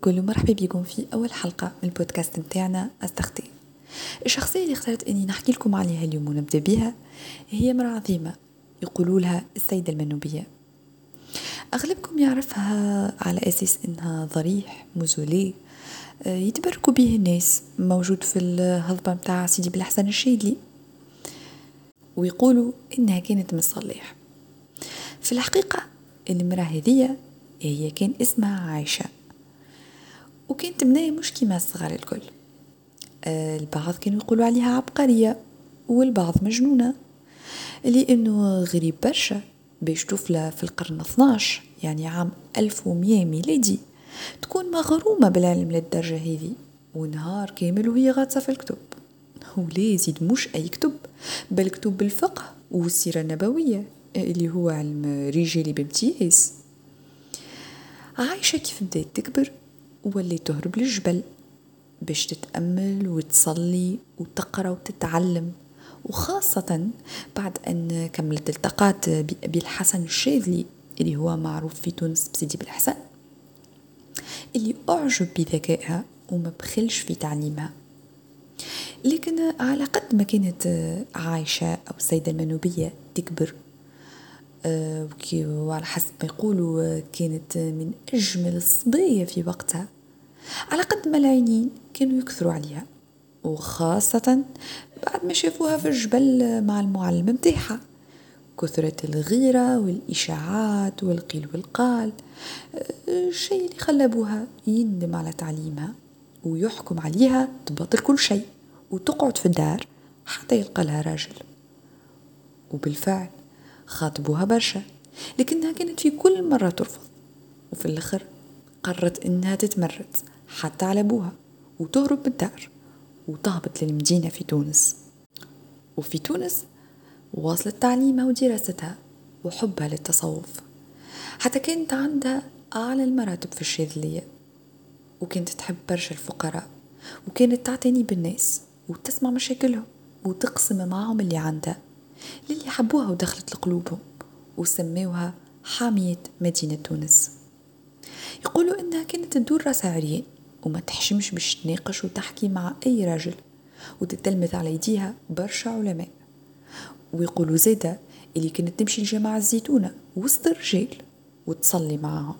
كل مرحبا بكم في أول حلقة من البودكاست متاعنا أستخدي الشخصية اللي اخترت أني نحكي لكم عليها اليوم ونبدأ بها هي امرأة عظيمة يقولوا لها السيدة المنوبية. أغلبكم يعرفها على أساس أنها ضريح موزولي آه، يتبركوا به الناس موجود في الهضبة متاع سيدي بالحسن الشيدلي ويقولوا إنها كانت من صليح في الحقيقة المرأة هذية هي كان اسمها عايشة. وكانت بناية مش كيما الصغار الكل. آه، البعض كانوا يقولوا عليها عبقرية والبعض مجنونة. لأنه غريب برشا باش طفلة في القرن 12 يعني عام 1100 ميلادي تكون مغرومة بالعلم للدرجة هذه ونهار كامل وهي غاطسة في الكتب. ولا يزيد مش أي كتب بل كتب الفقه والسيرة النبوية اللي هو علم رجالي بامتياز. عايشة كيف بدأت تكبر ولي تهرب للجبل باش تتأمل وتصلي وتقرأ وتتعلم. وخاصة بعد أن كملت التقات بأبي الحسن الشاذلي اللي هو معروف في تونس بسيدي بالحسن اللي أعجب بذكائها وما بخلش في تعليمها. لكن على قد ما كانت عايشة أو السيدة المنوبية تكبر آه، وعلى حسب ما يقولوا كانت من أجمل الصبية في وقتها. على قد ما العينين كانوا يكثروا عليها وخاصة بعد ما شافوها في الجبل مع المعلم متاعها كثرة الغيرة والإشاعات والقيل والقال الشيء اللي خلى يندم على تعليمها ويحكم عليها تبطل كل شيء وتقعد في الدار حتى يلقى لها راجل. وبالفعل خاطبوها برشا لكنها كانت في كل مرة ترفض وفي الآخر قررت إنها تتمرد. حتى على أبوها وتهرب من الدار وتهبط للمدينة في تونس. وفي تونس واصلت تعليمها ودراستها وحبها للتصوف. حتى كانت عندها أعلى المراتب في الشاذلية وكانت تحب برشا الفقراء وكانت تعتني بالناس وتسمع مشاكلهم وتقسم معهم اللي عندها للي حبوها ودخلت لقلوبهم وسموها حامية مدينة تونس. يقولوا إنها كانت تدور راسها عريان وما تحشمش باش تناقش وتحكي مع أي راجل وتتلمذ على يديها برشا علماء. ويقولوا زيدا اللي كانت تمشي لجامع الزيتونة وسط الرجال وتصلي معهم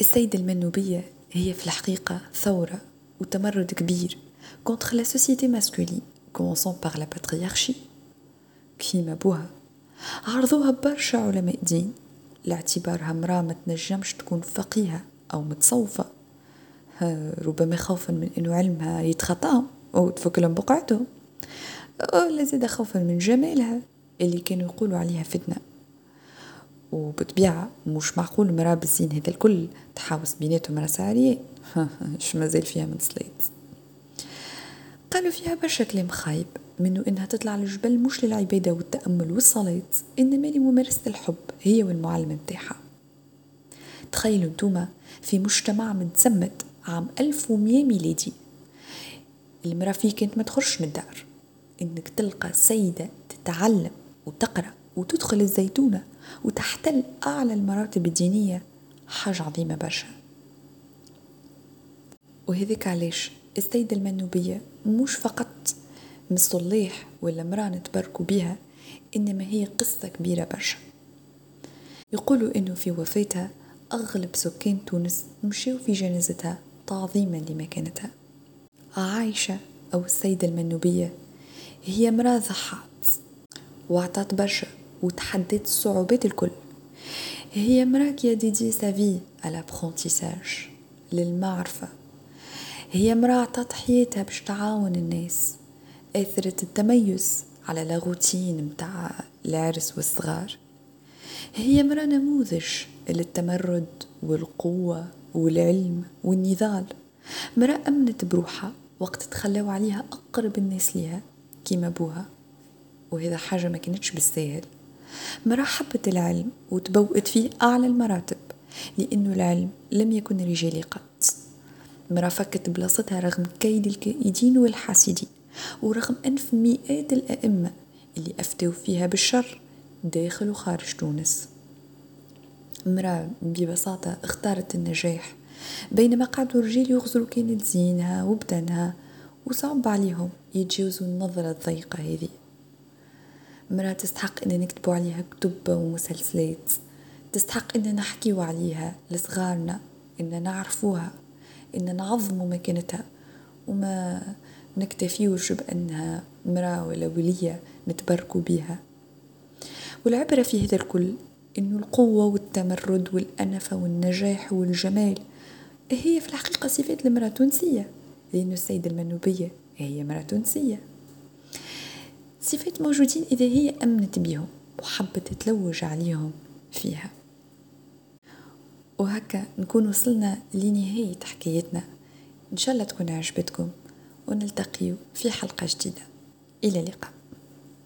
السيدة المنوبية هي في الحقيقة ثورة وتمرد كبير contre la société masculine commençant par la كيما بوها عرضوها برشا علماء دين. لاعتبارها امرأة ما تنجمش تكون فقيهة. أو متصوفة. ربما خوفا من أنه علمها يتخطاهم أو تفك لهم بقعتهم ولا زيادة خوفا من جمالها اللي كانوا يقولوا عليها فتنة. وبطبيعة مش معقول مرأة بالزين هذا الكل تحاوس بيناتهم راس عريان شو مازال فيها من سليت قالوا فيها برشا كلام خايب منه إنها تطلع للجبل مش للعبادة والتأمل والصلاة إنما لممارسة الحب هي والمعلم متاعها. تخيلوا انتوما في مجتمع متزمت عام 1100 ميلادي. المرأة فيه كانت ما تخرجش من الدار. إنك تلقى سيدة تتعلم وتقرأ وتدخل الزيتونة وتحتل أعلى المراتب الدينية حاجة عظيمة برشا. وهذيك علاش؟ السيدة المنوبية مش فقط مصليح ولا مرأة نتبركوا بها إنما هي قصة كبيرة برشا. يقولوا إنه في وفاتها أغلب سكان تونس مشيوا في جنازتها تعظيما لمكانتها. عايشة أو السيدة المنوبية هي امرأة ضحت وعطات برشا وتحدت الصعوبات الكل. هي امرأة كي ديدي سافي على للمعرفة. هي امرأة عطات حياتها باش تعاون الناس أثرت التميز على لاغوتين متاع العرس والصغار. هي امرأة نموذج للتمرد والقوة والعلم والنضال. مرأة أمنت بروحها وقت تخلاو عليها أقرب الناس ليها كيما بوها وهذا حاجة ما كانتش بالسهل مرأة حبت العلم وتبوأت فيه أعلى المراتب لأنه العلم لم يكن رجالي قط. مرأة فكت بلاصتها رغم كيد الكائدين والحاسدين ورغم أنف مئات الأئمة اللي أفتوا فيها بالشر داخل وخارج تونس. امرأة ببساطة اختارت النجاح. بينما قعدوا الرجال يغزروا كانت زينها وبدنها وصعب عليهم يتجاوزوا النظرة الضيقة هذه. مرأة تستحق إن نكتبوا عليها كتب ومسلسلات. تستحق إن نحكيو عليها لصغارنا إن نعرفوها إن نعظموا مكانتها. وما نكتفيوش بأنها مرأة ولا ولية نتبركوا بها والعبرة في هذا الكل انه القوة والتمرد والأنفة والنجاح والجمال. هي في الحقيقة صفات المرأة التونسية لأن السيدة المنوبية هي مرأة تونسية. صفات موجودين إذا هي أمنت بهم وحبت تلوج عليهم فيها. وهكا نكون وصلنا لنهاية حكايتنا. إن شاء الله تكون عجبتكم ونلتقي في حلقة جديدة. إلى اللقاء.